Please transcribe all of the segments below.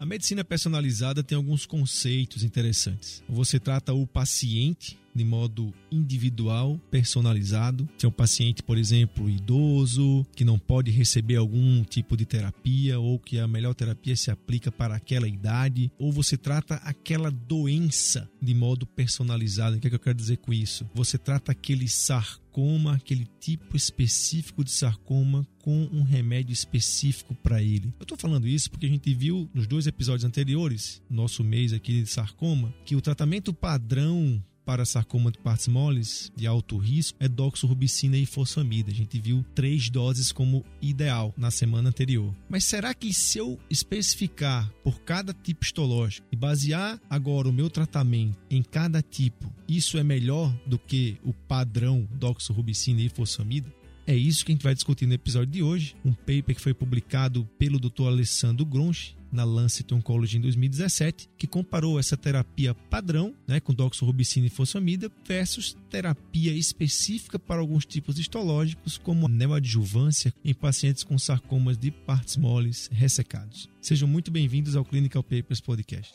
A medicina personalizada tem alguns conceitos interessantes. Você trata o paciente de modo individual, personalizado. Se é um paciente, por exemplo, idoso, que não pode receber algum tipo de terapia ou que a melhor terapia se aplica para aquela idade, ou você trata aquela doença de modo personalizado. O que, é que eu quero dizer com isso? Você trata aquele sarcoma, aquele tipo específico de sarcoma com um remédio específico para ele. Eu estou falando isso porque a gente viu nos dois episódios anteriores, nosso mês aqui de sarcoma, que o tratamento padrão para sarcoma de partes moles de alto risco é doxorubicina e fosfamida. A gente viu três doses como ideal na semana anterior. Mas será que se eu especificar por cada tipo histológico e basear agora o meu tratamento em cada tipo, isso é melhor do que o padrão doxorubicina e fosfamida? É isso que a gente vai discutir no episódio de hoje, um paper que foi publicado pelo Dr. Alessandro Gronchi na Lancet Oncology em 2017, que comparou essa terapia padrão, né, com doxorubicina e fosfamida, versus terapia específica para alguns tipos histológicos, como neoadjuvância em pacientes com sarcomas de partes moles ressecados. Sejam muito bem-vindos ao Clinical Papers Podcast.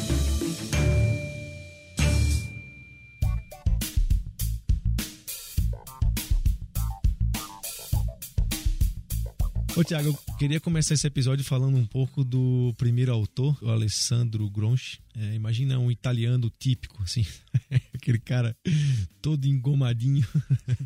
Ô Tiago, eu queria começar esse episódio falando um pouco do primeiro autor, o Alessandro Gronchi. É, imagina um italiano típico, assim, aquele cara todo engomadinho,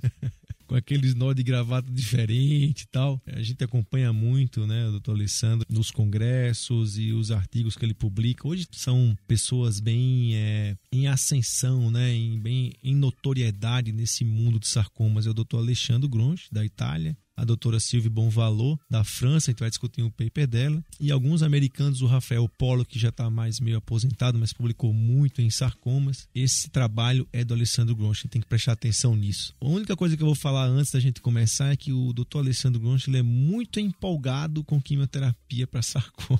com aqueles nó de gravata diferente e tal. A gente acompanha muito, né, o doutor Alessandro nos congressos e os artigos que ele publica. Hoje são pessoas bem é, em ascensão, né, em, bem em notoriedade nesse mundo de sarcomas. É o doutor Alexandre Gronchi, da Itália a doutora Sylvie Bonvalot, da França, a gente vai discutir um paper dela, e alguns americanos, o Rafael Polo, que já está mais meio aposentado, mas publicou muito em sarcomas. Esse trabalho é do Alessandro Gronchi, tem que prestar atenção nisso. A única coisa que eu vou falar antes da gente começar é que o doutor Alessandro Gronchi ele é muito empolgado com quimioterapia para sarcoma.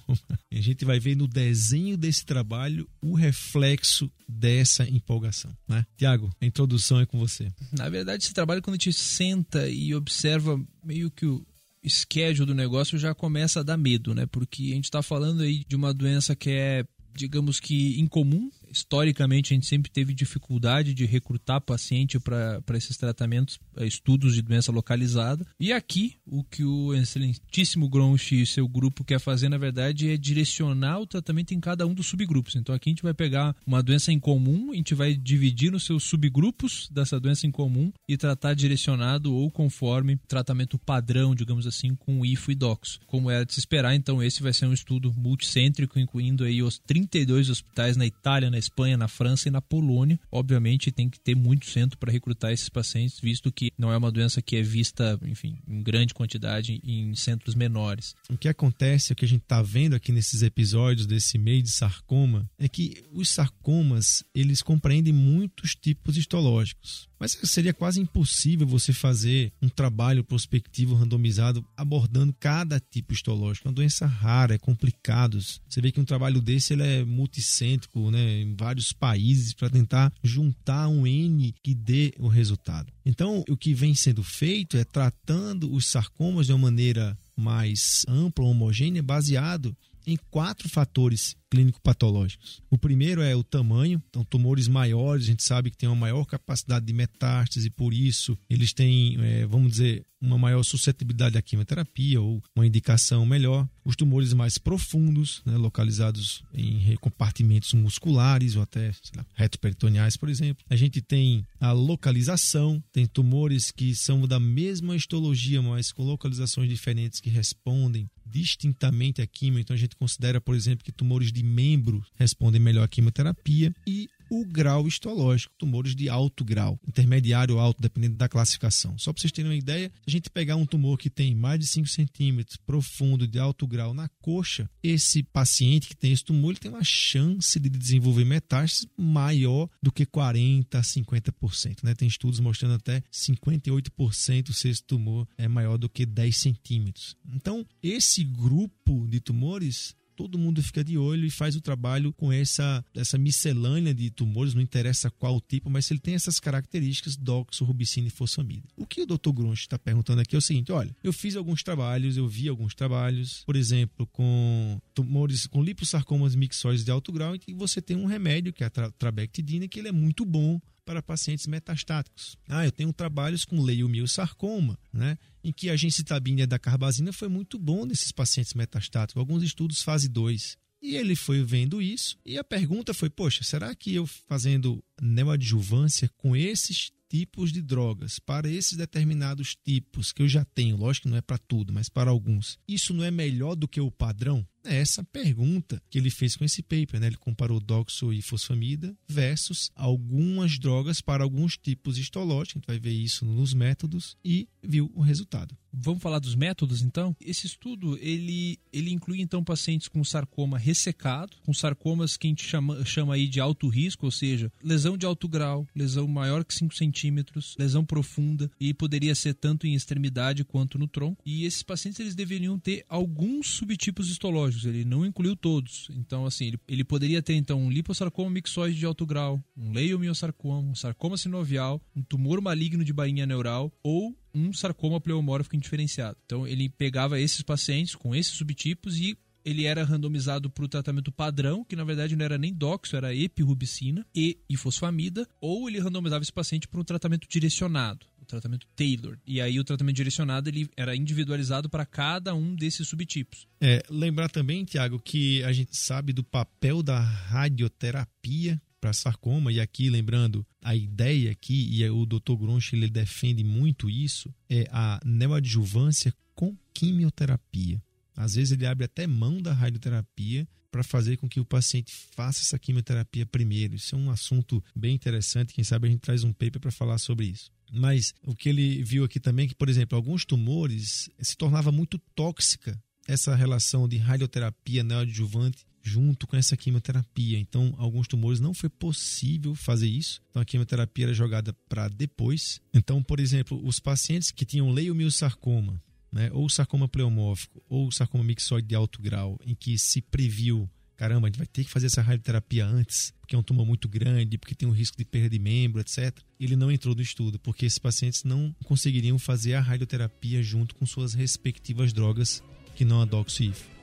E a gente vai ver no desenho desse trabalho o reflexo dessa empolgação. Né? Tiago, a introdução é com você. Na verdade, esse trabalho, quando a gente senta e observa meio que o schedule do negócio já começa a dar medo, né? Porque a gente está falando aí de uma doença que é, digamos que, incomum historicamente a gente sempre teve dificuldade de recrutar paciente para esses tratamentos, eh, estudos de doença localizada. E aqui, o que o excelentíssimo Gronchi e seu grupo quer fazer, na verdade, é direcionar o tratamento em cada um dos subgrupos. Então aqui a gente vai pegar uma doença em comum, a gente vai dividir nos seus subgrupos dessa doença em comum e tratar direcionado ou conforme tratamento padrão, digamos assim, com IFO e DOXO. Como era de se esperar, então esse vai ser um estudo multicêntrico, incluindo aí os 32 hospitais na Itália, na Espanha, na França e na Polônia. Obviamente tem que ter muito centro para recrutar esses pacientes, visto que não é uma doença que é vista, enfim, em grande quantidade em centros menores. O que acontece, o que a gente está vendo aqui nesses episódios desse meio de sarcoma, é que os sarcomas, eles compreendem muitos tipos histológicos. Mas seria quase impossível você fazer um trabalho prospectivo randomizado abordando cada tipo histológico. É uma doença rara, é complicado. Você vê que um trabalho desse ele é multicêntrico, né, em vários países para tentar juntar um N que dê o resultado. Então, o que vem sendo feito é tratando os sarcomas de uma maneira mais ampla, homogênea, baseado em quatro fatores clínico-patológicos. O primeiro é o tamanho, então tumores maiores, a gente sabe que tem uma maior capacidade de metástase, por isso eles têm, é, vamos dizer, uma maior suscetibilidade à quimioterapia ou uma indicação melhor. Os tumores mais profundos, né, localizados em compartimentos musculares ou até lá, retoperitoneais, por exemplo. A gente tem a localização, tem tumores que são da mesma histologia, mas com localizações diferentes que respondem distintamente à quimio. Então a gente considera, por exemplo, que tumores de membro respondem melhor à quimioterapia e o grau histológico, tumores de alto grau, intermediário ou alto, dependendo da classificação. Só para vocês terem uma ideia, se a gente pegar um tumor que tem mais de 5 centímetros, profundo, de alto grau na coxa, esse paciente que tem esse tumor ele tem uma chance de desenvolver metástase maior do que 40% a 50%. Né? Tem estudos mostrando até 58% se esse tumor é maior do que 10 centímetros. Então, esse grupo de tumores todo mundo fica de olho e faz o trabalho com essa, essa miscelânea de tumores, não interessa qual tipo, mas se ele tem essas características, doxo, rubicina e fosfamida. O que o Dr. Grunch está perguntando aqui é o seguinte: olha, eu fiz alguns trabalhos, eu vi alguns trabalhos, por exemplo, com tumores com liposarcomas mixóides de alto grau, em que você tem um remédio, que é a trabectidina, que ele é muito bom para pacientes metastáticos. Ah, eu tenho trabalhos com leiomiossarcoma, né, em que a gencitabina da carbazina foi muito bom nesses pacientes metastáticos, alguns estudos fase 2. E ele foi vendo isso, e a pergunta foi: poxa, será que eu fazendo neoadjuvância com esses tipos de drogas, para esses determinados tipos que eu já tenho, lógico que não é para tudo, mas para alguns, isso não é melhor do que o padrão? É essa pergunta que ele fez com esse paper, né? Ele comparou doxo e fosfamida versus algumas drogas para alguns tipos histológicos, a gente vai ver isso nos métodos e viu o resultado. Vamos falar dos métodos então? Esse estudo, ele, ele inclui então pacientes com sarcoma ressecado, com sarcomas que a gente chama, chama aí de alto risco, ou seja, lesão de alto grau, lesão maior que 5 centímetros, lesão profunda e poderia ser tanto em extremidade quanto no tronco. E esses pacientes eles deveriam ter alguns subtipos histológicos ele não incluiu todos. Então, assim, ele, ele poderia ter então um liposarcoma mixoide de alto grau, um leiomiosarcoma, um sarcoma sinovial, um tumor maligno de bainha neural ou um sarcoma pleomórfico indiferenciado. Então, ele pegava esses pacientes com esses subtipos e ele era randomizado para o tratamento padrão, que na verdade não era nem doxo, era epirubicina e ifosfamida, ou ele randomizava esse paciente para um tratamento direcionado o tratamento Taylor. E aí o tratamento direcionado ele era individualizado para cada um desses subtipos. É, lembrar também, Tiago, que a gente sabe do papel da radioterapia para sarcoma, e aqui lembrando a ideia aqui, e o Dr. Gronch ele defende muito isso, é a neoadjuvância com quimioterapia. Às vezes ele abre até mão da radioterapia para fazer com que o paciente faça essa quimioterapia primeiro. Isso é um assunto bem interessante. Quem sabe a gente traz um paper para falar sobre isso. Mas o que ele viu aqui também é que, por exemplo, alguns tumores se tornava muito tóxica essa relação de radioterapia neoadjuvante junto com essa quimioterapia. Então, alguns tumores não foi possível fazer isso. Então, a quimioterapia era jogada para depois. Então, por exemplo, os pacientes que tinham leiomiosarcoma, né, ou sarcoma pleomórfico, ou sarcoma mixoide de alto grau, em que se previu caramba, a gente vai ter que fazer essa radioterapia antes, porque é um tumor muito grande, porque tem um risco de perda de membro, etc. Ele não entrou no estudo, porque esses pacientes não conseguiriam fazer a radioterapia junto com suas respectivas drogas, que não a doxif.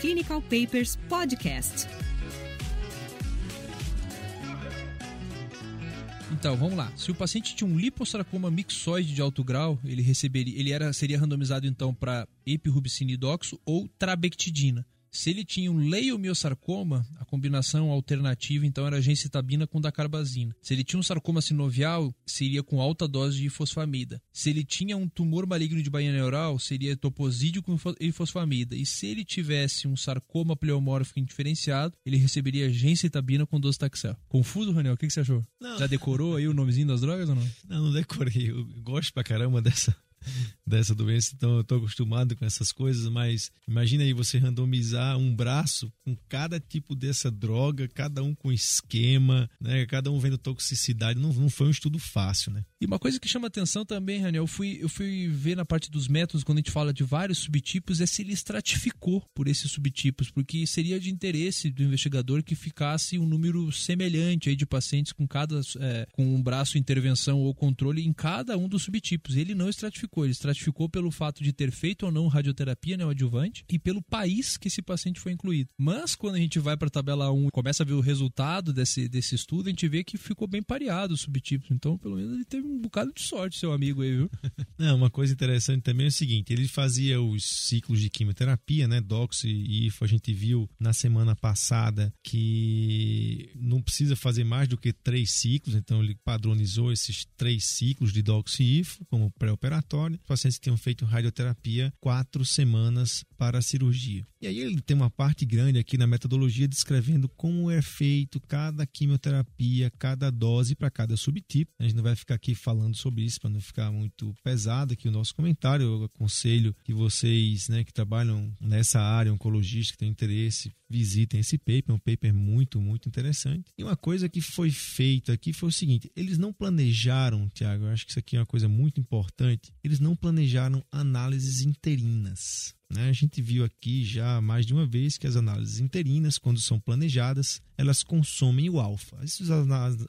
Clinical Papers Podcast. Então, vamos lá. Se o paciente tinha um liposarcoma mixoide de alto grau, ele receberia, ele era, seria randomizado então para epirubicinidoxo ou trabectidina. Se ele tinha um leiomiosarcoma, a combinação alternativa então era gencitabina com dacarbazina. Se ele tinha um sarcoma sinovial, seria com alta dose de fosfamida. Se ele tinha um tumor maligno de bainha neural, seria toposídio com fosfamida. E se ele tivesse um sarcoma pleomórfico indiferenciado, ele receberia gencitabina com docetaxel. Confuso, Raniel? O que, que você achou? Não. Já decorou aí o nomezinho das drogas ou não? Não, não decorei. Eu gosto pra caramba dessa dessa doença, então eu estou acostumado com essas coisas, mas imagina aí você randomizar um braço com cada tipo dessa droga, cada um com esquema, né? Cada um vendo toxicidade, não, não foi um estudo fácil, né? E uma coisa que chama atenção também, Raniel, eu fui, eu fui ver na parte dos métodos, quando a gente fala de vários subtipos, é se ele estratificou por esses subtipos, porque seria de interesse do investigador que ficasse um número semelhante aí de pacientes com cada é, com um braço intervenção ou controle em cada um dos subtipos. Ele não estratificou estratificou. Ele estratificou pelo fato de ter feito ou não radioterapia neoadjuvante e pelo país que esse paciente foi incluído. Mas quando a gente vai para a tabela 1 e começa a ver o resultado desse, desse estudo, a gente vê que ficou bem pareado os subtipos. Então, pelo menos ele teve um bocado de sorte, seu amigo aí, viu? Não, uma coisa interessante também é o seguinte: ele fazia os ciclos de quimioterapia, né? Dox e IFO. A gente viu na semana passada que não precisa fazer mais do que três ciclos, então ele padronizou esses três ciclos de Dox e IFO como pré-operatório o paciente pacientes que tinham feito radioterapia quatro semanas para a cirurgia. E aí ele tem uma parte grande aqui na metodologia descrevendo como é feito cada quimioterapia, cada dose para cada subtipo. A gente não vai ficar aqui falando sobre isso para não ficar muito pesado aqui o nosso comentário. Eu aconselho que vocês né, que trabalham nessa área, oncologistas, que têm interesse, visitem esse paper. É um paper muito, muito interessante. E uma coisa que foi feita aqui foi o seguinte: eles não planejaram, Tiago, eu acho que isso aqui é uma coisa muito importante, eles não planejaram análises interinas. Né? A gente viu aqui já mais de uma vez que as análises interinas, quando são planejadas, elas consomem o alfa. Essas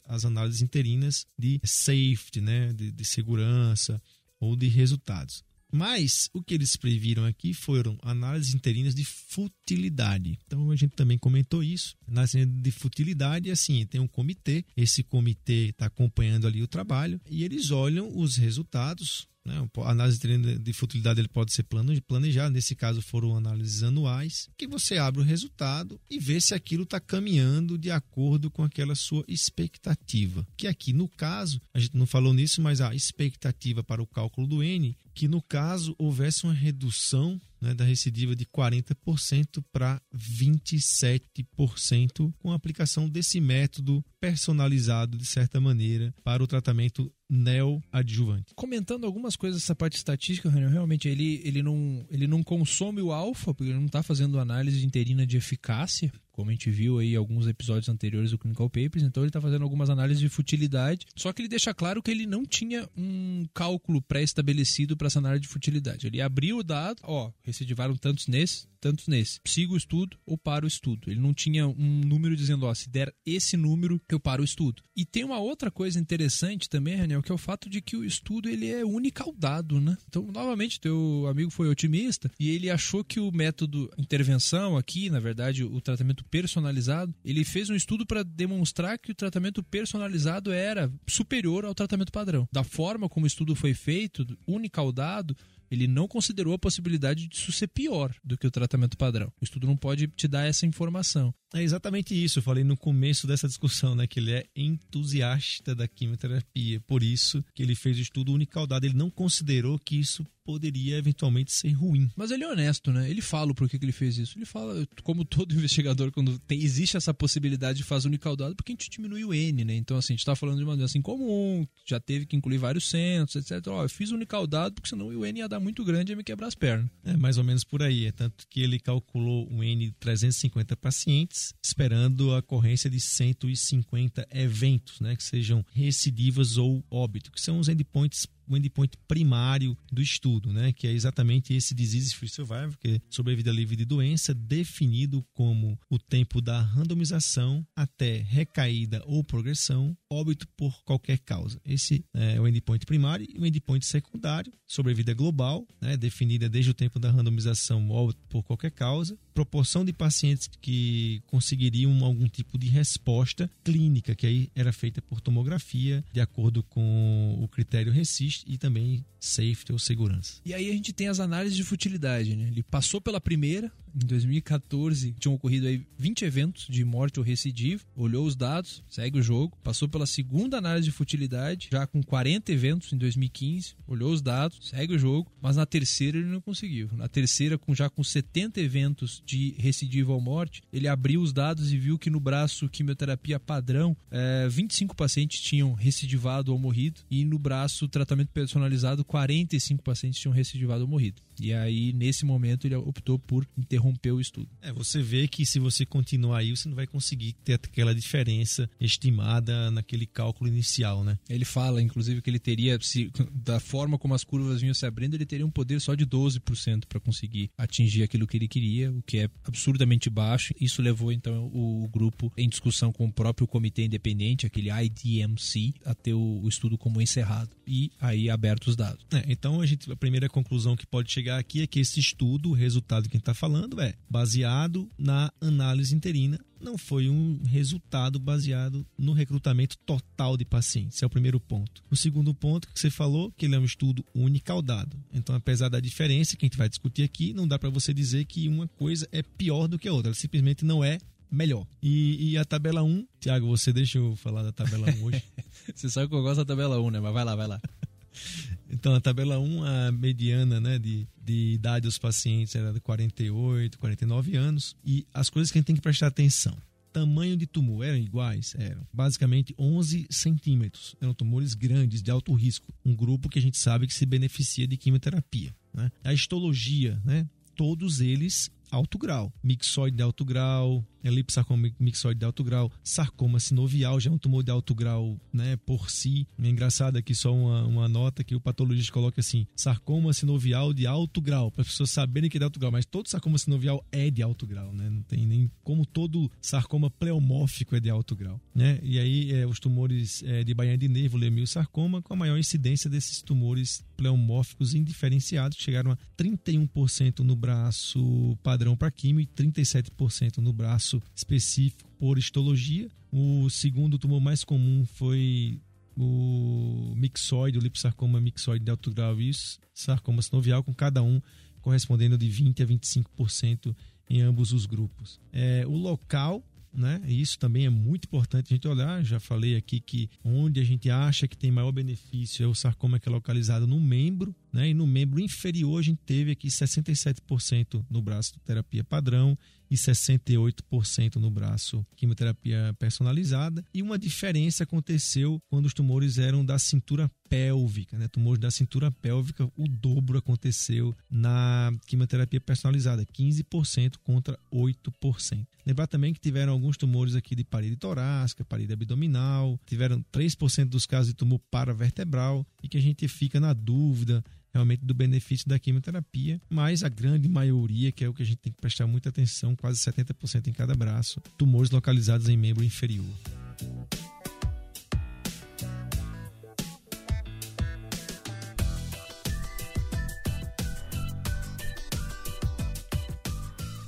as análises interinas de safety, né? de, de segurança ou de resultados. Mas o que eles previram aqui foram análises interinas de futilidade. Então a gente também comentou isso. Análise de futilidade, assim, tem um comitê, esse comitê está acompanhando ali o trabalho e eles olham os resultados né? A análise de futilidade ele pode ser planejado, nesse caso foram análises anuais, que você abre o resultado e vê se aquilo está caminhando de acordo com aquela sua expectativa. Que aqui no caso, a gente não falou nisso, mas a expectativa para o cálculo do N, que no caso houvesse uma redução né, da recidiva de 40% para 27% com a aplicação desse método personalizado de certa maneira para o tratamento neoadjuvante. Comentando algumas coisas dessa parte estatística, realmente ele, ele, não, ele não consome o alfa, porque ele não está fazendo análise interina de eficácia, como a gente viu aí alguns episódios anteriores do Clinical Papers, então ele está fazendo algumas análises de futilidade, só que ele deixa claro que ele não tinha um cálculo pré-estabelecido para essa análise de futilidade. Ele abriu o dado, ó, recidivaram tantos nesse, tantos nesse. Siga o estudo ou para o estudo. Ele não tinha um número dizendo, ó, se der esse número, eu paro o estudo. E tem uma outra coisa interessante também, Raniel, que é o fato de que o estudo ele é unicaudado, né? Então, novamente, teu amigo foi otimista e ele achou que o método intervenção aqui, na verdade, o tratamento personalizado, ele fez um estudo para demonstrar que o tratamento personalizado era superior ao tratamento padrão. Da forma como o estudo foi feito, unicaudado, ele não considerou a possibilidade de isso ser pior do que o tratamento padrão. O estudo não pode te dar essa informação. É exatamente isso. Eu falei no começo dessa discussão, né, que ele é entusiasta da quimioterapia. Por isso que ele fez o estudo unicaudado. Ele não considerou que isso poderia eventualmente ser ruim. Mas ele é honesto, né? Ele fala por que, que ele fez isso. Ele fala, como todo investigador, quando tem, existe essa possibilidade de fazer unicaudado, porque a gente diminui o N, né? Então, assim, a gente está falando de uma doença incomum, já teve que incluir vários centros, etc. Ó, eu fiz unicaudado porque senão o N ia dar muito grande e ia me quebrar as pernas. É mais ou menos por aí. É tanto que ele calculou um N de 350 pacientes, esperando a ocorrência de 150 eventos, né? Que sejam recidivas ou óbito, que são os endpoints o endpoint primário do estudo, né, que é exatamente esse disease free survival, que é sobrevida livre de doença, definido como o tempo da randomização até recaída ou progressão, óbito por qualquer causa. Esse é o endpoint primário e o endpoint secundário, sobrevida global, né, definida desde o tempo da randomização, óbito por qualquer causa, proporção de pacientes que conseguiriam algum tipo de resposta clínica, que aí era feita por tomografia, de acordo com o critério RECIST e também safety ou segurança. E aí a gente tem as análises de futilidade, né? Ele passou pela primeira, em 2014, tinham ocorrido aí 20 eventos de morte ou recidiva, olhou os dados, segue o jogo, passou pela segunda análise de futilidade, já com 40 eventos em 2015, olhou os dados, segue o jogo, mas na terceira ele não conseguiu. Na terceira, com já com 70 eventos de recidiva ou morte, ele abriu os dados e viu que no braço quimioterapia padrão, é, eh, 25 pacientes tinham recidivado ou morrido, e no braço tratamento personalizado, 45 pacientes tinham recidivado ou morrido. E aí, nesse momento, ele optou por interromper o estudo. É, você vê que se você continuar aí, você não vai conseguir ter aquela diferença estimada naquele cálculo inicial, né? Ele fala, inclusive, que ele teria, se, da forma como as curvas vinham se abrindo, ele teria um poder só de 12% para conseguir atingir aquilo que ele queria, o que é absurdamente baixo. Isso levou, então, o, o grupo em discussão com o próprio comitê independente, aquele IDMC, a ter o, o estudo como encerrado e aí aberto os dados. É, então, a, gente, a primeira conclusão que pode chegar chegar aqui é que esse estudo, o resultado que a gente está falando, é baseado na análise interina, não foi um resultado baseado no recrutamento total de pacientes. Esse é o primeiro ponto. O segundo ponto que você falou, que ele é um estudo unicaudado. Então, apesar da diferença que a gente vai discutir aqui, não dá para você dizer que uma coisa é pior do que a outra. Ela simplesmente não é melhor. E, e, a tabela 1, Tiago, você deixa eu falar da tabela 1 hoje. você sabe que eu gosto da tabela 1, né? Mas vai lá, vai lá. Então, a tabela 1, a mediana né, de, de idade dos pacientes era de 48, 49 anos. E as coisas que a gente tem que prestar atenção. Tamanho de tumor eram iguais? Eram. Basicamente 11 centímetros. Eram tumores grandes, de alto risco. Um grupo que a gente sabe que se beneficia de quimioterapia. Né? A histologia, né? todos eles alto grau. Mixoide de alto grau, elipsarcoma mixoide de alto grau, sarcoma sinovial, já é um tumor de alto grau né, por si. É engraçado aqui só uma, uma nota que o patologista coloca assim: sarcoma sinovial de alto grau, para as pessoas saberem que é de alto grau, mas todo sarcoma sinovial é de alto grau, né? Não tem nem como todo sarcoma pleomórfico é de alto grau, né? E aí é, os tumores é, de bainha de nervo, sarcoma, com a maior incidência desses tumores pleomórficos indiferenciados, que chegaram a 31% no braço padrão para químio e 37% no braço específico por histologia. O segundo tumor mais comum foi o mixoide, o lipsarcoma mixoide de alto grau e sarcoma sinovial, com cada um correspondendo de 20% a 25% em ambos os grupos. É, o local né? Isso também é muito importante a gente olhar. Já falei aqui que onde a gente acha que tem maior benefício é o sarcoma que é localizado no membro, né? E no membro inferior a gente teve aqui 67% no braço terapia padrão e 68% no braço quimioterapia personalizada. E uma diferença aconteceu quando os tumores eram da cintura pélvica, né? Tumores da cintura pélvica, o dobro aconteceu na quimioterapia personalizada, 15% contra 8%. Lembrar também que tiveram alguns tumores aqui de parede torácica, parede abdominal, tiveram 3% dos casos de tumor paravertebral e que a gente fica na dúvida realmente do benefício da quimioterapia, mas a grande maioria, que é o que a gente tem que prestar muita atenção, quase 70% em cada braço, tumores localizados em membro inferior.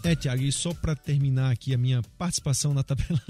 É, Tiago, e só para terminar aqui a minha participação na tabela,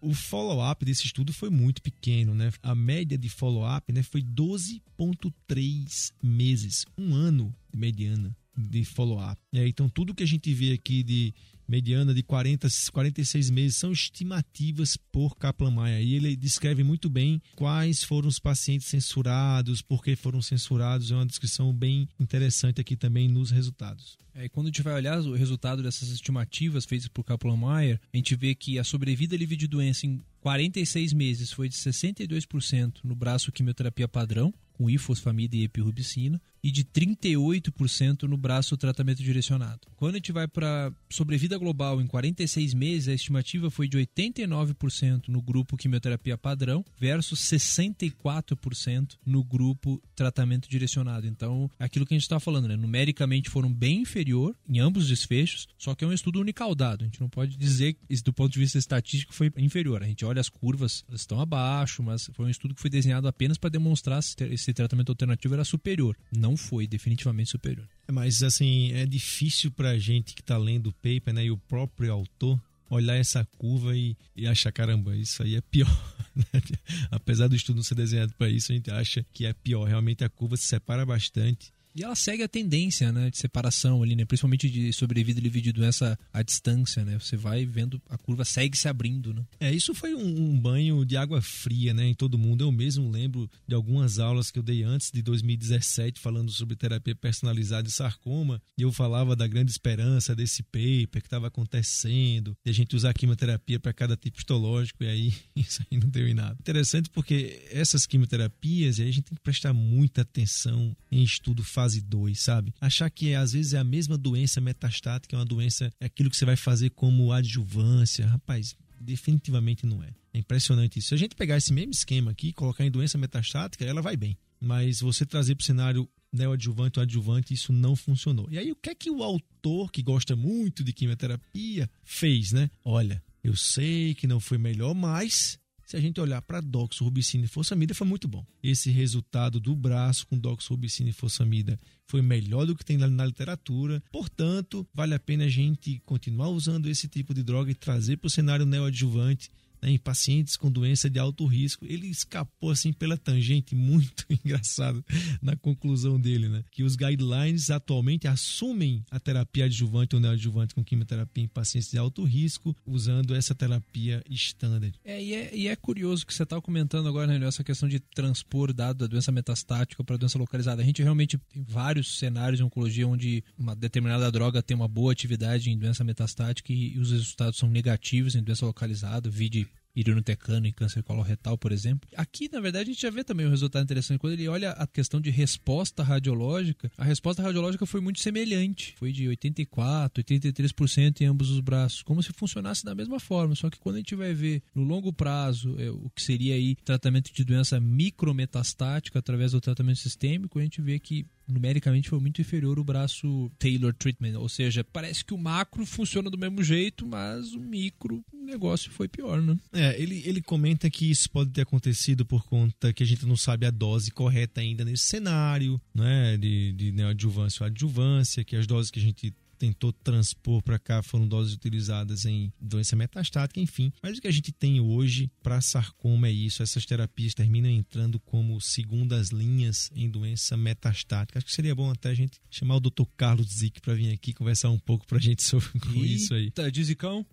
o follow-up desse estudo foi muito pequeno, né? A média de follow-up né, foi 12,3 meses, um ano de mediana de follow-up. É, então, tudo que a gente vê aqui de mediana de 40, 46 meses são estimativas por Kaplan-Meier. E ele descreve muito bem quais foram os pacientes censurados, por que foram censurados. É uma descrição bem interessante aqui também nos resultados. É, quando a gente vai olhar o resultado dessas estimativas feitas por Kaplan-Meier, a gente vê que a sobrevida livre de doença em 46 meses foi de 62% no braço quimioterapia padrão, com ifosfamida e epirubicina, e de 38% no braço tratamento direcionado. Quando a gente vai para sobrevida global em 46 meses, a estimativa foi de 89% no grupo quimioterapia padrão versus 64% no grupo tratamento direcionado. Então, aquilo que a gente está falando, né? numericamente foram bem inferior em ambos os desfechos, só que é um estudo unicaudado. A gente não pode dizer que do ponto de vista estatístico foi inferior. A gente olha as curvas, elas estão abaixo, mas foi um estudo que foi desenhado apenas para demonstrar se esse tratamento alternativo era superior. Não foi definitivamente superior. Mas assim, é difícil para a gente que está lendo o paper, né, e o próprio autor olhar essa curva e, e achar, caramba, isso aí é pior. Né? Apesar do estudo não ser desenhado para isso, a gente acha que é pior. Realmente a curva se separa bastante e ela segue a tendência, né, de separação ali, né, principalmente de sobrevida livre de doença à distância, né? Você vai vendo a curva segue se abrindo, né? É, isso foi um, um, banho de água fria, né, em todo mundo. Eu mesmo lembro de algumas aulas que eu dei antes de 2017 falando sobre terapia personalizada de sarcoma, e eu falava da grande esperança desse paper que estava acontecendo, de a gente usar quimioterapia para cada tipo histológico, e aí isso aí não deu em nada. Interessante porque essas quimioterapias, aí a gente tem que prestar muita atenção em estudo fase 2, sabe? Achar que é, às vezes é a mesma doença metastática, é uma doença, é aquilo que você vai fazer como adjuvância. Rapaz, definitivamente não é. É impressionante isso. Se a gente pegar esse mesmo esquema aqui colocar em doença metastática, ela vai bem. Mas você trazer para o cenário neoadjuvante ou adjuvante, isso não funcionou. E aí, o que é que o autor, que gosta muito de quimioterapia, fez, né? Olha, eu sei que não foi melhor, mas se a gente olhar para doxorubicina e fossamida, foi muito bom. Esse resultado do braço com doxorubicina e fossamida foi melhor do que tem na literatura. Portanto, vale a pena a gente continuar usando esse tipo de droga e trazer para o cenário neoadjuvante né, em pacientes com doença de alto risco. Ele escapou assim pela tangente, muito engraçado na conclusão dele, né? Que os guidelines atualmente assumem a terapia adjuvante ou neoadjuvante com quimioterapia em pacientes de alto risco, usando essa terapia standard. É, e é, e é curioso que você estava comentando agora, né, essa questão de transpor dado da doença metastática para doença localizada. A gente realmente tem vários cenários em oncologia onde uma determinada droga tem uma boa atividade em doença metastática e, e os resultados são negativos em doença localizada, vide irinotecano e câncer coloretal, por exemplo. Aqui, na verdade, a gente já vê também um resultado interessante. Quando ele olha a questão de resposta radiológica, a resposta radiológica foi muito semelhante. Foi de 84%, 83% em ambos os braços. Como se funcionasse da mesma forma. Só que quando a gente vai ver no longo prazo é, o que seria aí tratamento de doença micrometastática através do tratamento sistêmico, a gente vê que numericamente foi muito inferior o braço Taylor Treatment, ou seja, parece que o macro funciona do mesmo jeito, mas o micro o negócio foi pior, né? É, ele, ele comenta que isso pode ter acontecido por conta que a gente não sabe a dose correta ainda nesse cenário, né, de, de neoadjuvância ou adjuvância, que as doses que a gente tentou transpor para cá foram doses utilizadas em doença metastática, enfim. Mas o que a gente tem hoje para sarcoma é isso. Essas terapias terminam entrando como segundas linhas em doença metastática. Acho que seria bom até a gente chamar o Dr. Carlos Zic para vir aqui conversar um pouco para a gente sobre Eita, isso aí. Tá, Dizicão?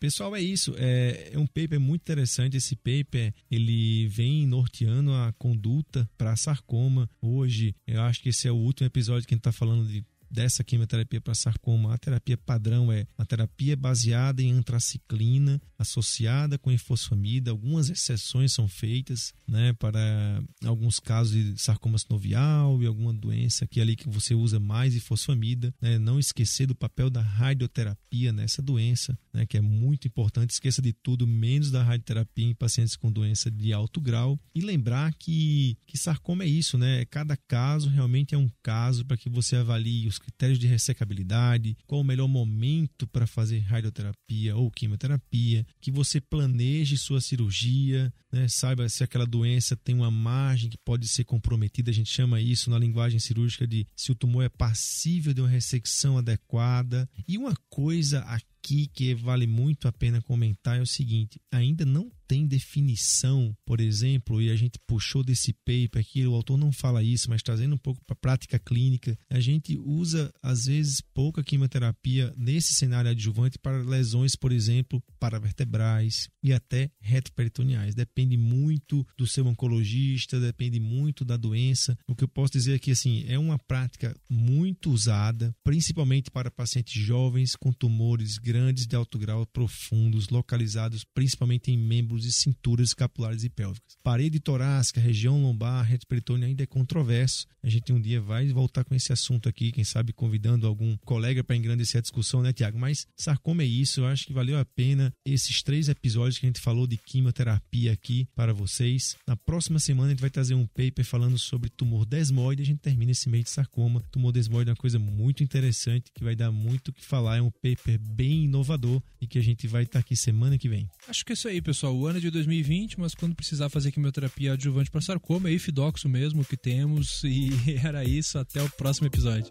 Pessoal, é isso. É, é, um paper muito interessante. Esse paper ele vem norteando a conduta para sarcoma. Hoje, eu acho que esse é o último episódio que a gente está falando de dessa quimioterapia para sarcoma, a terapia padrão é a terapia baseada em antraciclina associada com ifosfamida. Algumas exceções são feitas, né, para alguns casos de sarcoma sinovial e alguma doença que ali que você usa mais ifosfamida, né? Não esquecer do papel da radioterapia nessa doença, né, que é muito importante. Esqueça de tudo menos da radioterapia em pacientes com doença de alto grau e lembrar que que sarcoma é isso, né? Cada caso realmente é um caso para que você avalie os critérios de ressecabilidade, qual o melhor momento para fazer radioterapia ou quimioterapia, que você planeje sua cirurgia, né? saiba se aquela doença tem uma margem que pode ser comprometida, a gente chama isso na linguagem cirúrgica de se o tumor é passível de uma ressecção adequada. E uma coisa aqui que vale muito a pena comentar é o seguinte: ainda não tem definição, por exemplo, e a gente puxou desse paper aqui, o autor não fala isso, mas trazendo um pouco para a prática clínica, a gente usa às vezes pouca quimioterapia nesse cenário adjuvante para lesões, por exemplo, paravertebrais e até retroperitoneais. Depende muito do seu oncologista, depende muito da doença. O que eu posso dizer aqui assim, é uma prática muito usada, principalmente para pacientes jovens com tumores grandes de alto grau profundos, localizados principalmente em membros e cinturas escapulares e pélvicas. Parede torácica, região lombar, reto peritônio ainda é controverso. A gente um dia vai voltar com esse assunto aqui, quem sabe convidando algum colega para engrandecer a discussão, né, Tiago? Mas sarcoma é isso, eu acho que valeu a pena esses três episódios que a gente falou de quimioterapia aqui para vocês. Na próxima semana a gente vai trazer um paper falando sobre tumor desmoide, a gente termina esse mês de sarcoma. Tumor desmoide é uma coisa muito interessante que vai dar muito o que falar, é um paper bem inovador e que a gente vai estar aqui semana que vem. Acho que é isso aí, pessoal. O ano é de 2020, mas quando precisar fazer quimioterapia adjuvante para sarcoma, é ifidoxo mesmo que temos. E era isso. Até o próximo episódio.